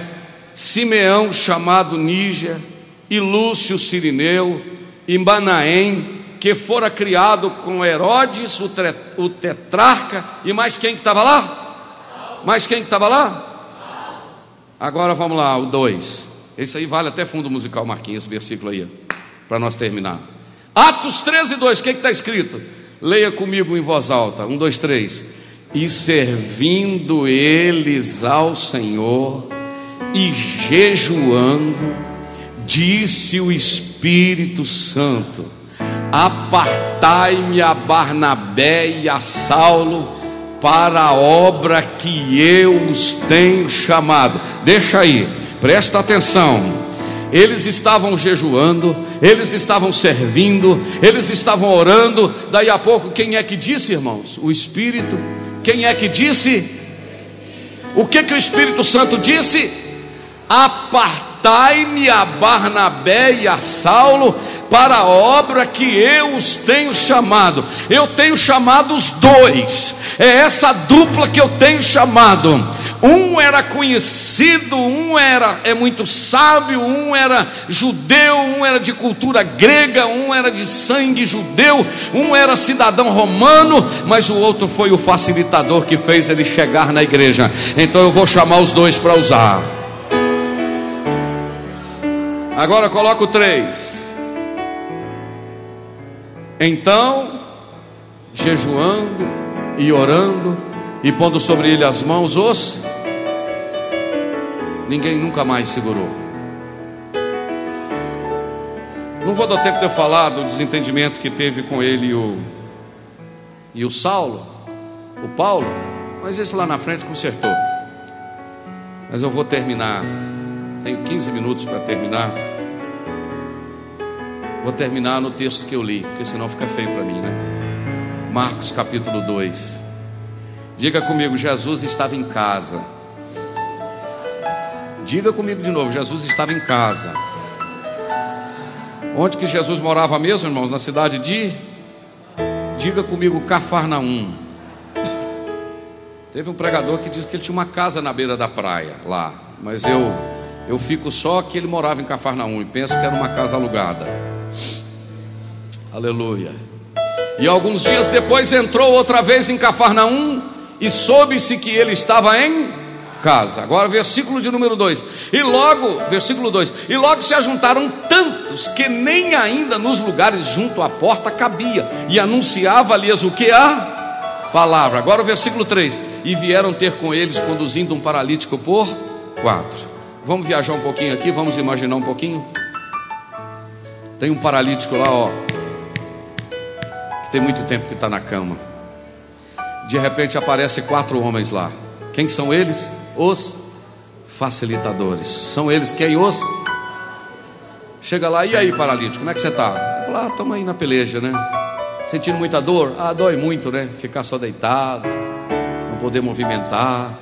Simeão, chamado Níger, e Lúcio Sirineu, e Banaém, que fora criado com Herodes, o, tre, o tetrarca, e mais quem que estava lá? Mais quem que estava lá? Agora vamos lá, o 2. Esse aí vale até fundo musical, Marquinhos, esse versículo aí, para nós terminar. Atos 13, 2, o que está escrito? Leia comigo em voz alta. Um, dois, três. E servindo eles ao Senhor e jejuando, disse o Espírito Santo: Apartai-me a Barnabé e a Saulo para a obra que eu os tenho chamado. Deixa aí, presta atenção. Eles estavam jejuando, eles estavam servindo, eles estavam orando. Daí a pouco, quem é que disse, irmãos? O Espírito. Quem é que disse? O que que o Espírito Santo disse? Apartai-me a Barnabé e a Saulo para a obra que eu os tenho chamado. Eu tenho chamado os dois, é essa dupla que eu tenho chamado. Um era conhecido, um era é muito sábio, um era judeu, um era de cultura grega, um era de sangue judeu, um era cidadão romano, mas o outro foi o facilitador que fez ele chegar na igreja. Então eu vou chamar os dois para usar. Agora coloca o três. Então, jejuando e orando e pondo sobre ele as mãos, os ninguém nunca mais segurou. Não vou dar tempo de eu falar do desentendimento que teve com ele e o, e o Saulo, o Paulo, mas esse lá na frente consertou. Mas eu vou terminar, tenho 15 minutos para terminar. Vou terminar no texto que eu li, porque senão fica feio para mim, né? Marcos capítulo 2. Diga comigo, Jesus estava em casa. Diga comigo de novo, Jesus estava em casa. Onde que Jesus morava mesmo, irmãos? Na cidade de Diga comigo, Cafarnaum. Teve um pregador que disse que ele tinha uma casa na beira da praia lá, mas eu eu fico só que ele morava em Cafarnaum e penso que era uma casa alugada. Aleluia. E alguns dias depois entrou outra vez em Cafarnaum e soube-se que ele estava em casa. Agora, versículo de número 2. E logo, versículo 2: E logo se ajuntaram tantos que nem ainda nos lugares junto à porta cabia, e anunciava-lhes o que? A palavra. Agora, o versículo 3: E vieram ter com eles, conduzindo um paralítico por quatro. Vamos viajar um pouquinho aqui, vamos imaginar um pouquinho. Tem um paralítico lá, ó tem muito tempo que está na cama. De repente aparecem quatro homens lá. Quem são eles? Os facilitadores. São eles quem os? Chega lá, e aí, paralítico, como é que você está? Fala, ah, aí na peleja, né? Sentindo muita dor? Ah, dói muito, né? Ficar só deitado, não poder movimentar.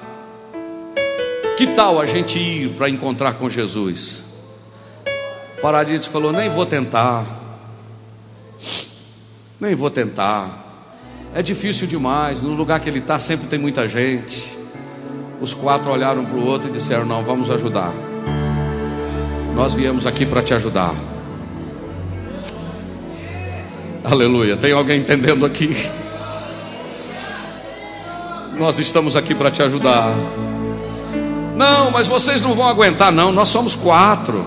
Que tal a gente ir para encontrar com Jesus? O paralítico falou: nem vou tentar. Nem vou tentar. É difícil demais. No lugar que ele está sempre tem muita gente. Os quatro olharam para o outro e disseram: Não, vamos ajudar. Nós viemos aqui para te ajudar. Aleluia. Tem alguém entendendo aqui? Nós estamos aqui para te ajudar. Não, mas vocês não vão aguentar, não. Nós somos quatro.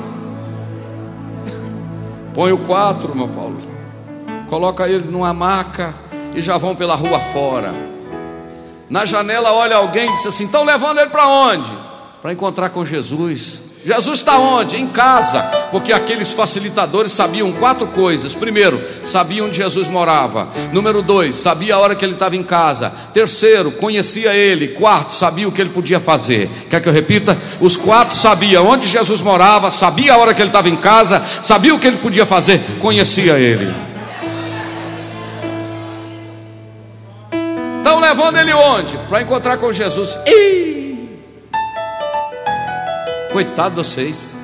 Põe o quatro, meu Paulo coloca eles numa maca e já vão pela rua fora. Na janela olha alguém e diz assim: estão levando ele para onde? Para encontrar com Jesus. Jesus está onde? Em casa, porque aqueles facilitadores sabiam quatro coisas. Primeiro, sabiam onde Jesus morava. Número dois, sabia a hora que ele estava em casa. Terceiro, conhecia ele. Quarto, sabia o que ele podia fazer. Quer que eu repita? Os quatro sabiam onde Jesus morava, sabia a hora que ele estava em casa, sabia o que ele podia fazer, conhecia ele. Levando ele onde? Para encontrar com Jesus. Ih! Coitado de vocês.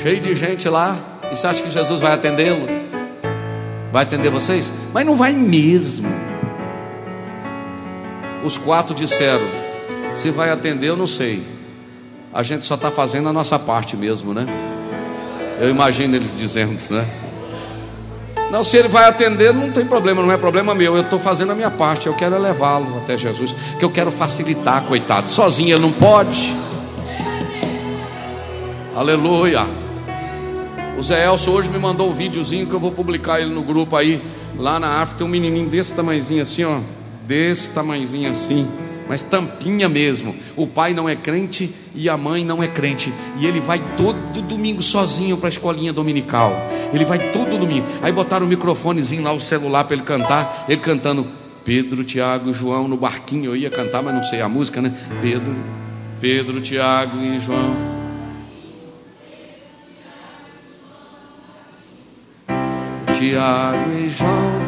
Cheio de gente lá. E você acha que Jesus vai atendê-lo? Vai atender vocês? Mas não vai mesmo. Os quatro disseram: Se vai atender, eu não sei. A gente só está fazendo a nossa parte mesmo, né? Eu imagino eles dizendo, né? Não, se ele vai atender, não tem problema, não é problema meu. Eu estou fazendo a minha parte. Eu quero levá-lo até Jesus. Que eu quero facilitar, coitado. Sozinho ele não pode. Aleluia. O Zé Elcio hoje me mandou um videozinho que eu vou publicar ele no grupo aí. Lá na África tem um menininho desse tamanhozinho assim, ó. Desse tamanhozinho assim mas tampinha mesmo. O pai não é crente e a mãe não é crente. E ele vai todo domingo sozinho para a escolinha dominical. Ele vai todo domingo. Aí botaram o microfonezinho lá, o celular para ele cantar. Ele cantando Pedro, Tiago e João no barquinho. Eu ia cantar, mas não sei a música, né? Pedro, Pedro, Tiago e João. Tiago e João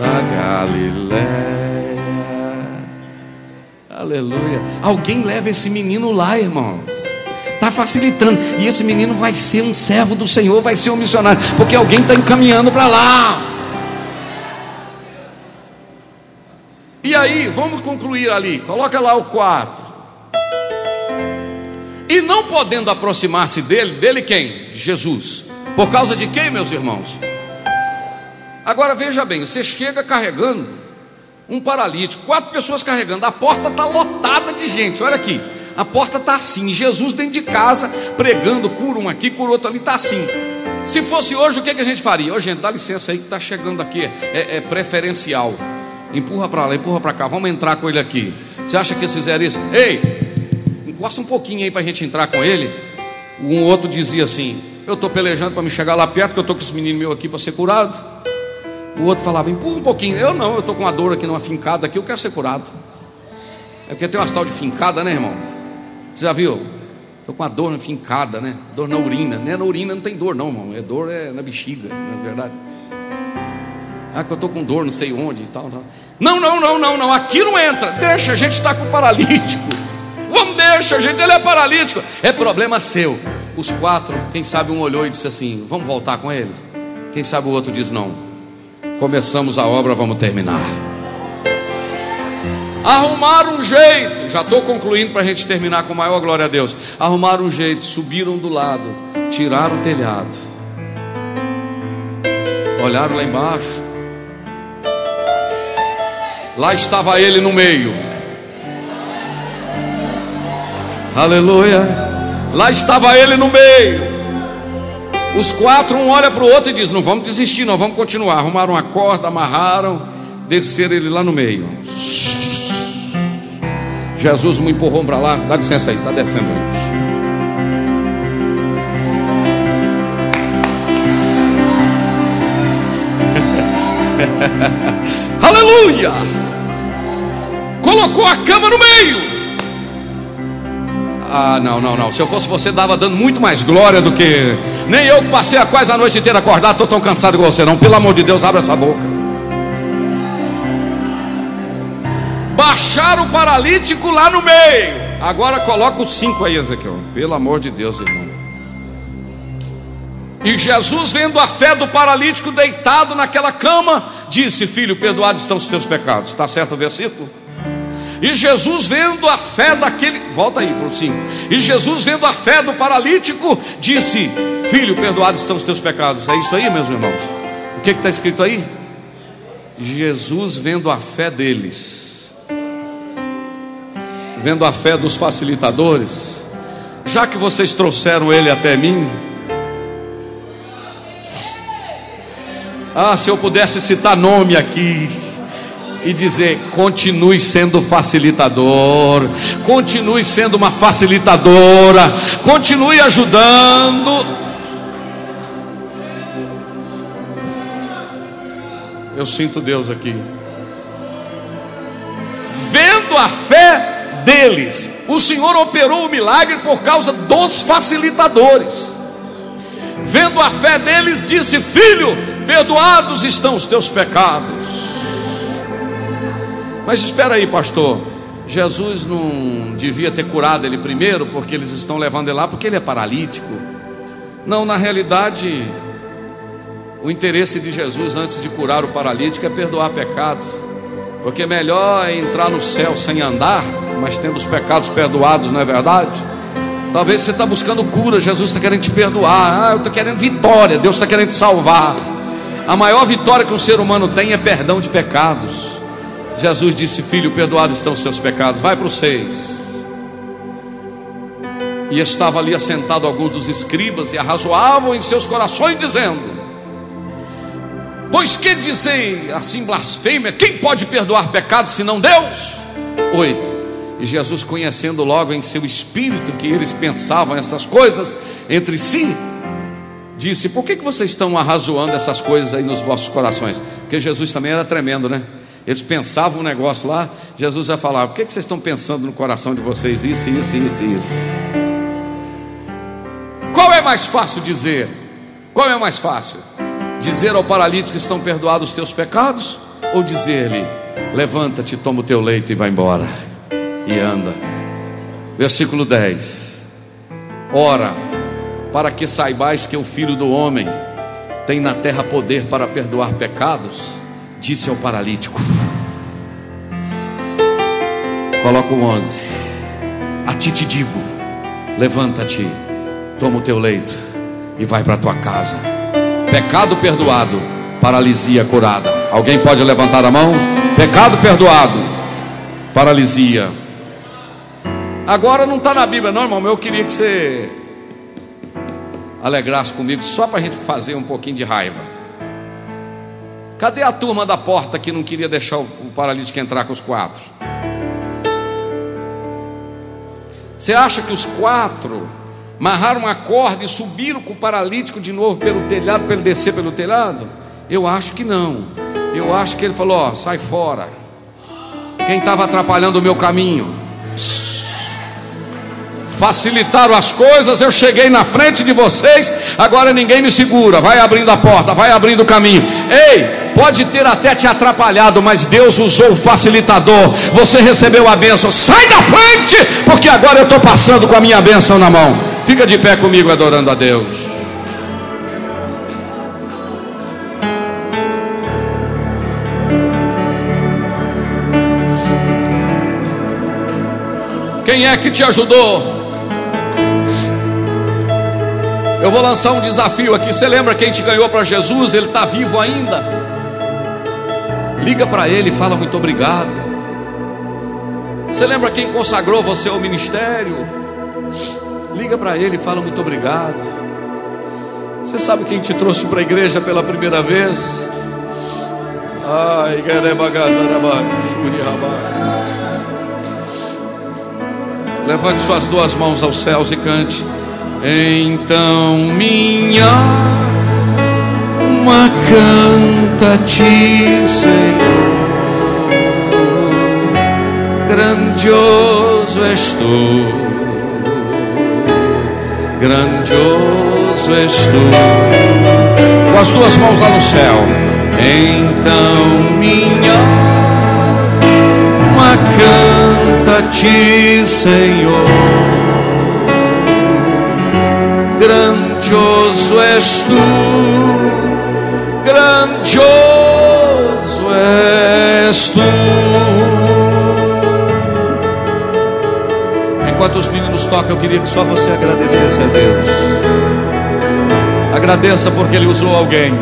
da Galiléia. Aleluia. Alguém leva esse menino lá, irmãos. Está facilitando. E esse menino vai ser um servo do Senhor, vai ser um missionário, porque alguém está encaminhando para lá. E aí, vamos concluir ali. Coloca lá o 4. E não podendo aproximar-se dele, dele quem? De Jesus. Por causa de quem, meus irmãos? Agora veja bem, você chega carregando um paralítico, quatro pessoas carregando, a porta está lotada de gente, olha aqui. A porta está assim, Jesus dentro de casa, pregando, cura um aqui, cura outro ali, está assim. Se fosse hoje, o que, que a gente faria? Ô gente, dá licença aí que está chegando aqui, é, é preferencial. Empurra para lá, empurra para cá, vamos entrar com ele aqui. Você acha que eles fizeram isso? Ei, encosta um pouquinho aí para a gente entrar com ele. Um outro dizia assim: Eu estou pelejando para me chegar lá perto, porque eu estou com esse menino meu aqui para ser curado. O outro falava: Empurra um pouquinho. Eu não, eu estou com uma dor aqui numa fincada aqui, eu quero ser curado. É porque tem uma tal de fincada, né, irmão? Você já viu? Estou com uma dor na fincada, né? Dor na urina. Nem na urina não tem dor, não, irmão. É dor é na bexiga, não é verdade? Ah, que eu estou com dor, não sei onde e tal, tal. Não, não, não, não, não. Aqui não entra. Deixa, a gente está com paralítico. Vamos, deixa, gente. Ele é paralítico. É problema seu. Os quatro, quem sabe um olhou e disse assim: Vamos voltar com eles. Quem sabe o outro diz: Não. Começamos a obra, vamos terminar. Arrumaram um jeito. Já estou concluindo para a gente terminar com maior glória a Deus. Arrumaram um jeito, subiram do lado, tiraram o telhado. Olharam lá embaixo Lá estava ele no meio. Aleluia. Lá estava ele no meio. Os quatro, um olha para o outro e diz: Não vamos desistir, não vamos continuar. Arrumaram uma corda, amarraram, desceram ele lá no meio. Jesus me empurrou para lá. Dá licença aí, está descendo. Aleluia! colocou a cama no meio. Ah, não, não, não. Se eu fosse você, dava dando muito mais glória do que. Nem eu que passei a quase a noite inteira acordado, estou tão cansado igual você, não. Pelo amor de Deus, abre essa boca. Baixaram o paralítico lá no meio. Agora coloca os cinco aí, Ezequiel. Pelo amor de Deus, irmão. E Jesus, vendo a fé do paralítico deitado naquela cama, disse: Filho, perdoados estão os teus pecados. Está certo o versículo? E Jesus vendo a fé daquele, volta aí para o 5. E Jesus vendo a fé do paralítico, disse: Filho, perdoados estão os teus pecados. É isso aí, meus irmãos. O que está escrito aí? Jesus vendo a fé deles, vendo a fé dos facilitadores, já que vocês trouxeram ele até mim, ah, se eu pudesse citar nome aqui, e dizer: continue sendo facilitador, continue sendo uma facilitadora, continue ajudando. Eu sinto Deus aqui. Vendo a fé deles, o Senhor operou o milagre por causa dos facilitadores. Vendo a fé deles, disse: Filho, perdoados estão os teus pecados. Mas espera aí, pastor. Jesus não devia ter curado ele primeiro, porque eles estão levando ele lá, porque ele é paralítico. Não, na realidade, o interesse de Jesus antes de curar o paralítico é perdoar pecados, porque é melhor entrar no céu sem andar, mas tendo os pecados perdoados, não é verdade? Talvez você está buscando cura, Jesus está querendo te perdoar, ah, eu estou querendo vitória, Deus está querendo te salvar. A maior vitória que um ser humano tem é perdão de pecados. Jesus disse: Filho, perdoados estão os seus pecados, vai para os seis. E estava ali assentado alguns dos escribas e arrazoavam em seus corações, dizendo: Pois que dizem assim blasfêmia? Quem pode perdoar pecados senão Deus? Oito. E Jesus, conhecendo logo em seu espírito que eles pensavam essas coisas entre si, disse: Por que, que vocês estão arrazoando essas coisas aí nos vossos corações? Porque Jesus também era tremendo, né? Eles pensavam um negócio lá, Jesus vai falar: por que, vocês estão pensando no coração de vocês isso, isso, isso, isso? Qual é mais fácil dizer? Qual é mais fácil? Dizer ao paralítico que estão perdoados os teus pecados? Ou dizer-lhe: levanta-te, toma o teu leito e vai embora, e anda. Versículo 10: Ora, para que saibais que o filho do homem tem na terra poder para perdoar pecados disse ao paralítico: Coloca o 11. A ti te digo: Levanta-te, toma o teu leito e vai para a tua casa. Pecado perdoado, paralisia curada. Alguém pode levantar a mão? Pecado perdoado, paralisia. Agora não está na Bíblia, não, irmão. Eu queria que você alegrasse comigo, só para a gente fazer um pouquinho de raiva. Cadê a turma da porta que não queria deixar o paralítico entrar com os quatro? Você acha que os quatro amarraram uma corda e subiram com o paralítico de novo pelo telhado, para ele descer pelo telhado? Eu acho que não. Eu acho que ele falou: ó, sai fora. Quem estava atrapalhando o meu caminho? Facilitaram as coisas, eu cheguei na frente de vocês, agora ninguém me segura. Vai abrindo a porta, vai abrindo o caminho. Ei, pode ter até te atrapalhado, mas Deus usou o facilitador. Você recebeu a bênção. Sai da frente, porque agora eu estou passando com a minha bênção na mão. Fica de pé comigo adorando a Deus. Quem é que te ajudou? Eu vou lançar um desafio aqui. Você lembra quem te ganhou para Jesus? Ele está vivo ainda. Liga para ele e fala muito obrigado. Você lembra quem consagrou você ao ministério? Liga para ele e fala muito obrigado. Você sabe quem te trouxe para a igreja pela primeira vez? Ai, Levante suas duas mãos aos céus e cante. Então minha alma canta-te, Senhor. Grandioso és tu, grandioso és tu. Com as tuas mãos lá no céu, então minha alma canta-te, Senhor. Grandioso és tu grandioso és tu. Enquanto os meninos tocam, eu queria que só você agradecesse a Deus. Agradeça porque Ele usou alguém.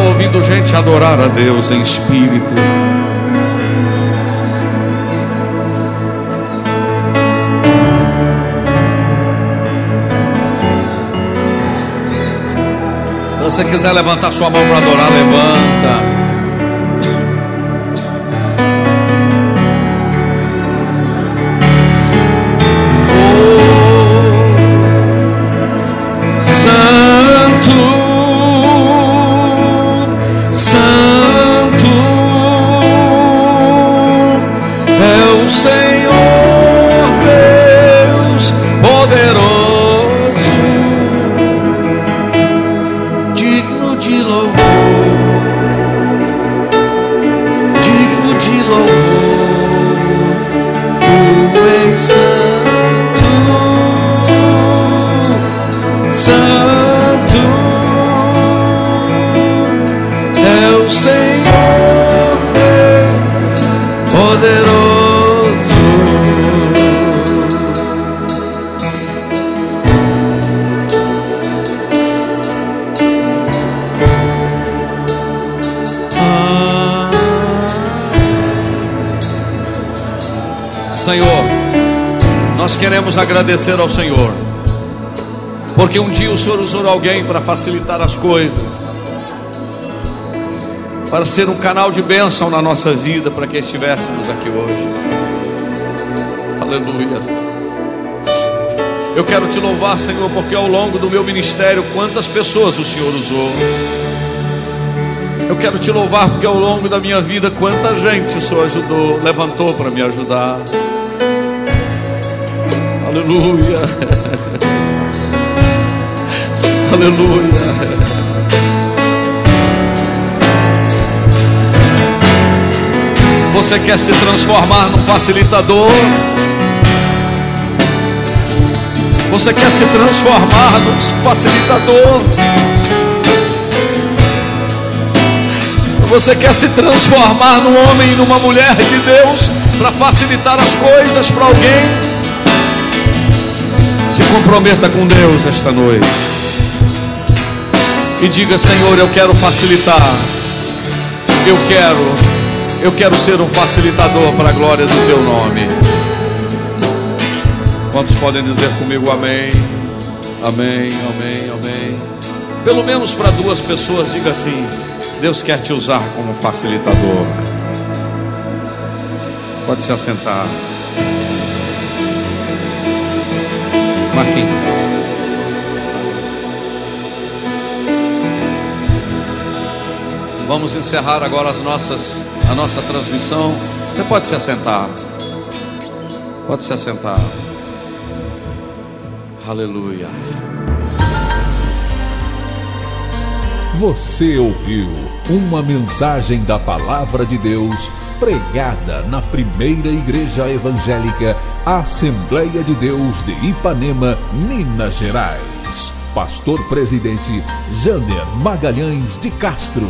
Ouvindo gente adorar a Deus em espírito. Se você quiser levantar sua mão para adorar, levanta. Agradecer ao Senhor, porque um dia o Senhor usou alguém para facilitar as coisas, para ser um canal de bênção na nossa vida, para que estivéssemos aqui hoje. Aleluia. Eu quero te louvar, Senhor, porque ao longo do meu ministério, quantas pessoas o Senhor usou. Eu quero te louvar porque ao longo da minha vida, quanta gente o Senhor ajudou, levantou para me ajudar. Aleluia. Aleluia. Você quer se transformar num facilitador? Você quer se transformar num facilitador. Você quer se transformar num homem numa mulher de Deus para facilitar as coisas para alguém? Se comprometa com Deus esta noite. E diga, Senhor, eu quero facilitar. Eu quero, eu quero ser um facilitador para a glória do teu nome. Quantos podem dizer comigo amém? Amém, amém, amém. Pelo menos para duas pessoas, diga assim: Deus quer te usar como facilitador. Pode se assentar. Vamos encerrar agora as nossas, a nossa transmissão. Você pode se assentar. Pode se assentar. Aleluia. Você ouviu uma mensagem da Palavra de Deus pregada na primeira igreja evangélica Assembleia de Deus de Ipanema, Minas Gerais. Pastor Presidente Jander Magalhães de Castro.